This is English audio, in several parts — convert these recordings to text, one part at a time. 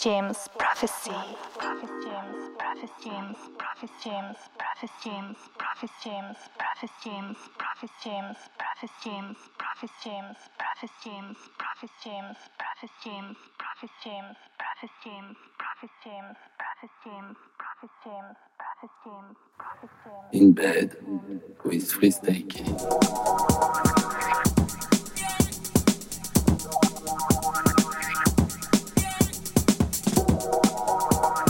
James prophecy. James, Prophet James, Prophet James, Prophet James, Prophet James, Prophet James, Prophet James, Prophet James, Prophet James, Prophet James, Prophet James, Prophet James, Prophet James, Prophet James, Prophet James, Prophet James, Prophet James, Prophet James, Prophet In bed with Freestake on.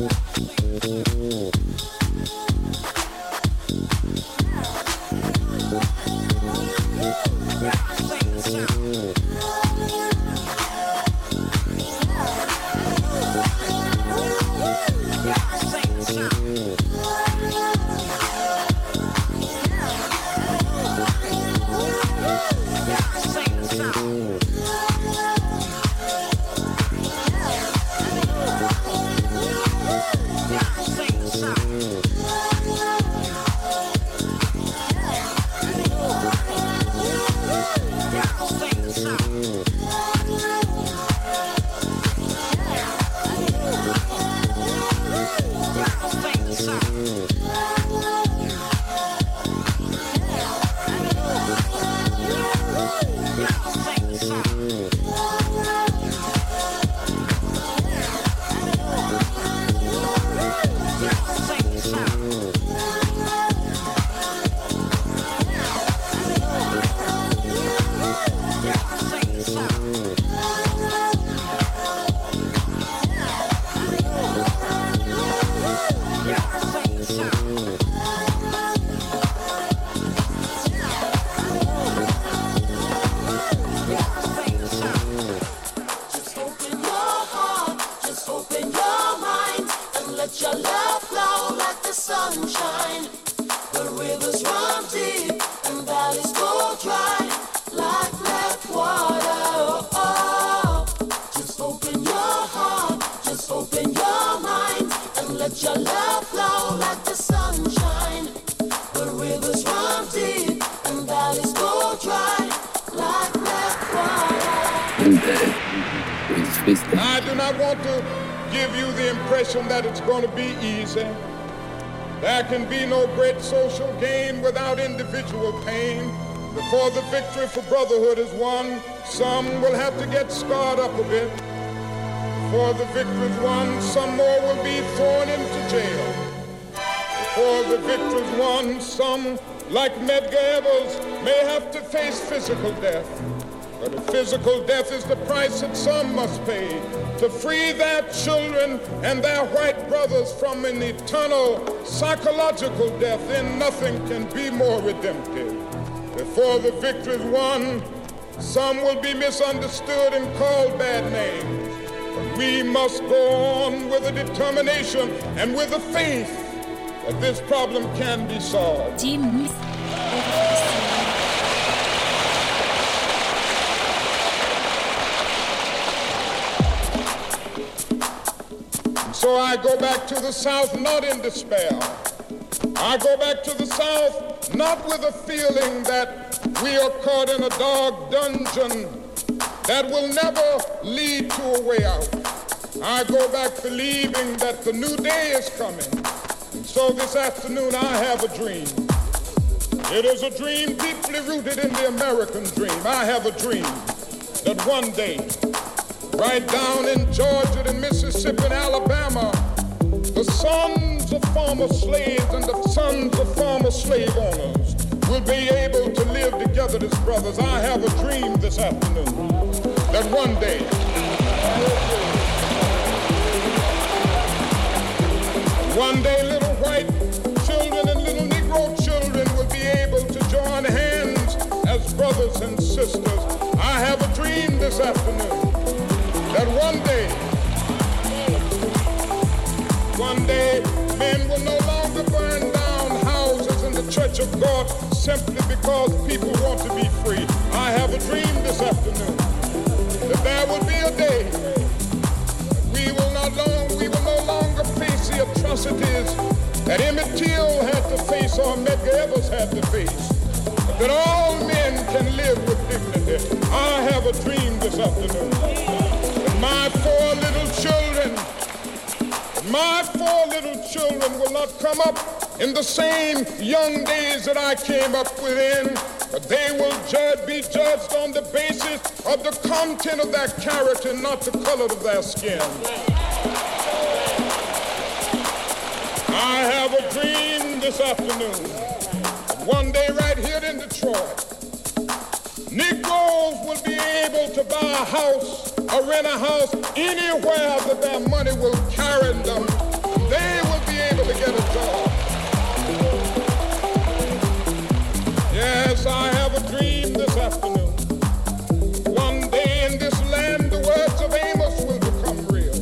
amor. Can be no great social gain without individual pain. Before the victory for brotherhood is won, some will have to get scarred up a bit. Before the victory is won, some more will be thrown into jail. Before the victory is won, some, like Medgar Evers, may have to face physical death. But a physical death is the price that some must pay to free their children and their white brothers from an eternal psychological death. Then nothing can be more redemptive. Before the victory is won, some will be misunderstood and called bad names. But we must go on with a determination and with a faith that this problem can be solved. So I go back to the South not in despair. I go back to the South not with a feeling that we are caught in a dark dungeon that will never lead to a way out. I go back believing that the new day is coming. And so this afternoon I have a dream. It is a dream deeply rooted in the American dream. I have a dream that one day Right down in Georgia and Mississippi and Alabama, the sons of former slaves and the sons of former slave owners will be able to live together as brothers. I have a dream this afternoon that one day one day little white children and little Negro children will be able to join hands as brothers and sisters. I have a dream this afternoon that one day, one day, men will no longer burn down houses in the church of God simply because people want to be free. I have a dream this afternoon that there will be a day we will not long, we will no longer face the atrocities that Emmett Till had to face or Medgar Evers had to face. That all men can live with dignity. I have a dream this afternoon. My four little children, my four little children will not come up in the same young days that I came up within, but they will judge, be judged on the basis of the content of their character, not the color of their skin. I have a dream this afternoon. One day right here in Detroit, Negroes will be able to buy a house or rent a house anywhere that their money will carry them. They will be able to get a job. Yes, I have a dream this afternoon. One day in this land, the words of Amos will become real.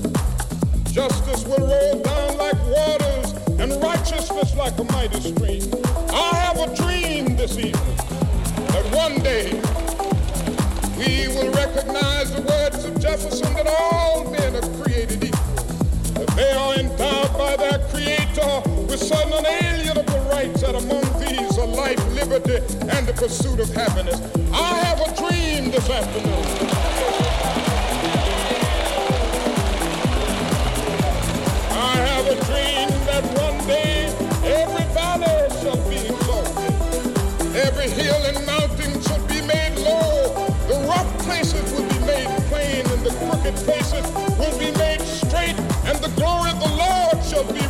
Justice will roll down like waters and righteousness like a mighty stream. Certain unalienable rights, that among these are life, liberty, and the pursuit of happiness. I have a dream this afternoon.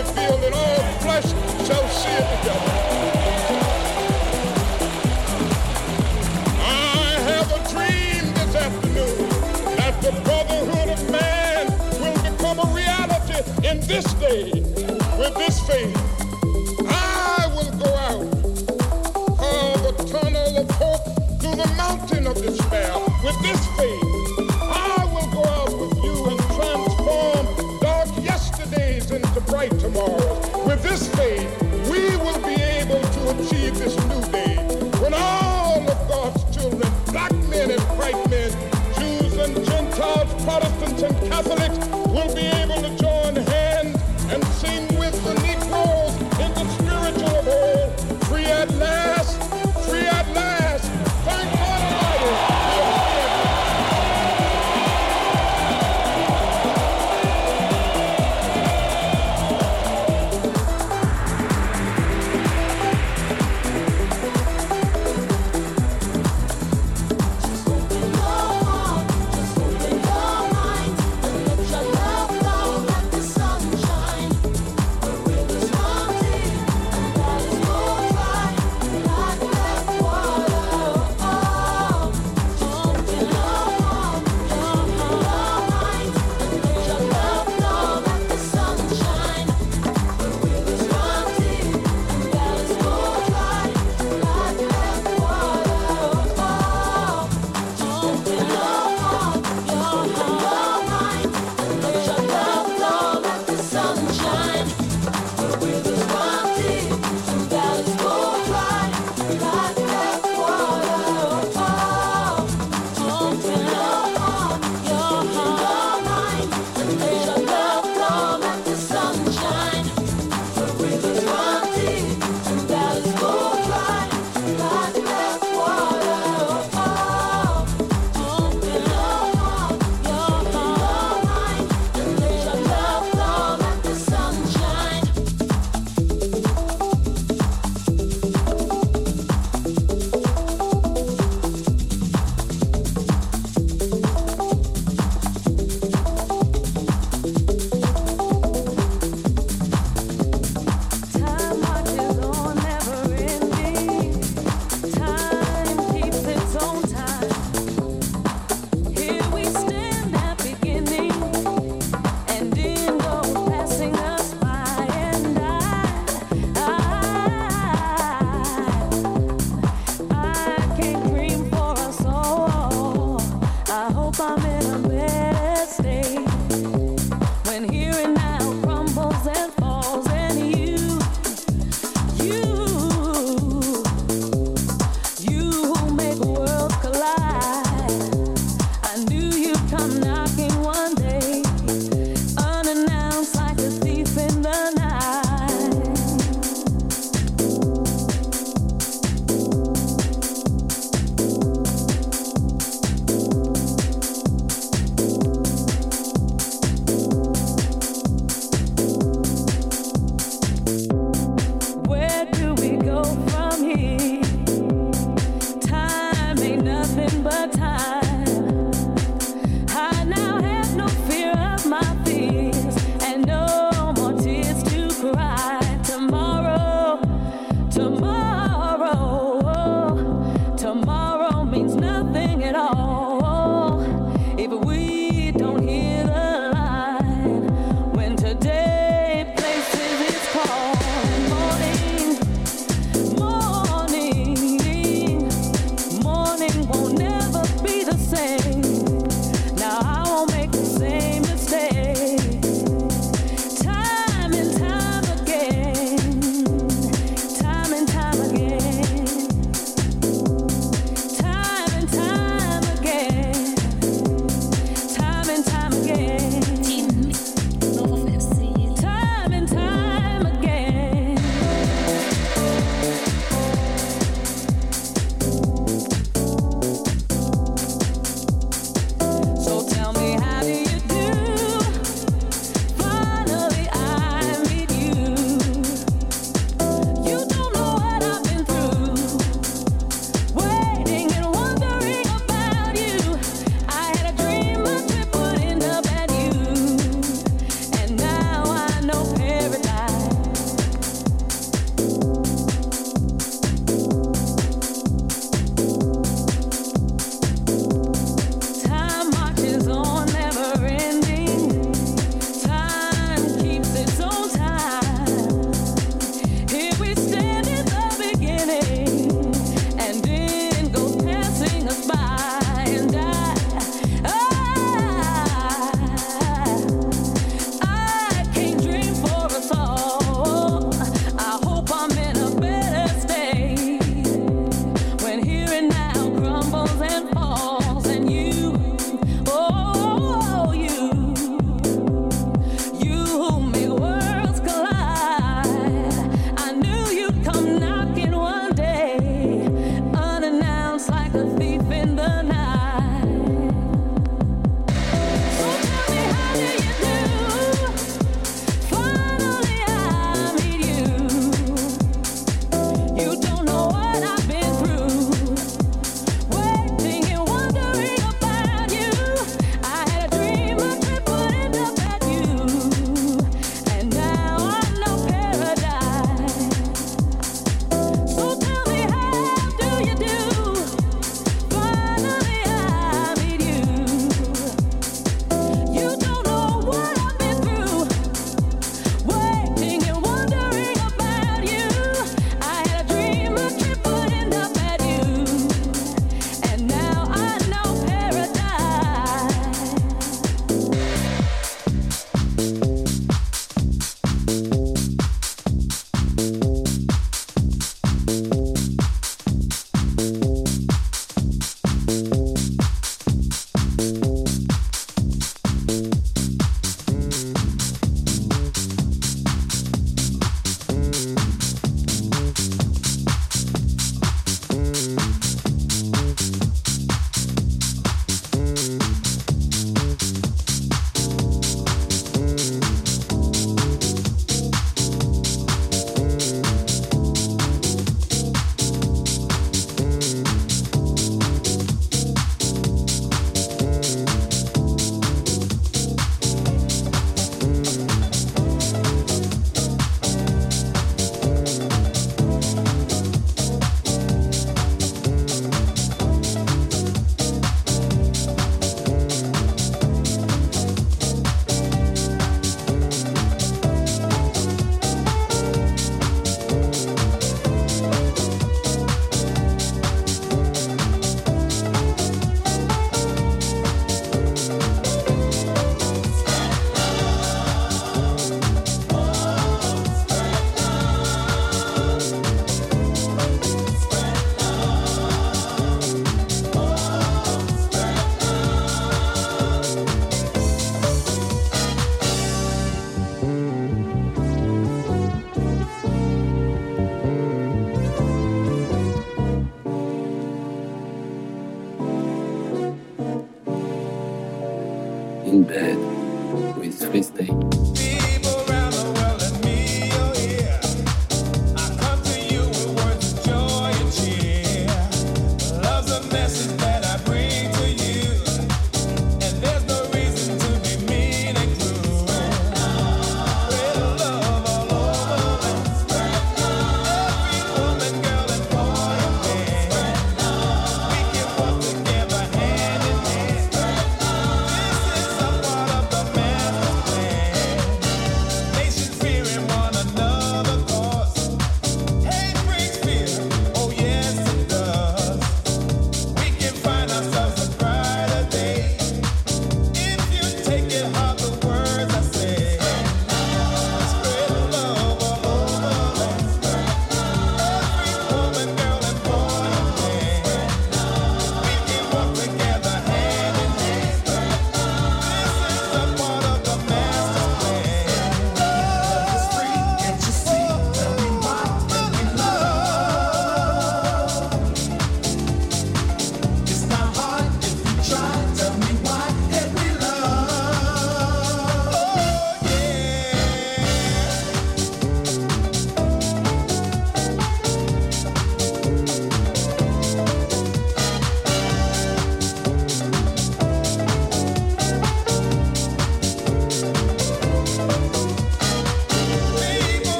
Revealed, and all flesh shall see it together. I have a dream this afternoon that the brotherhood of man will become a reality in this day with this faith.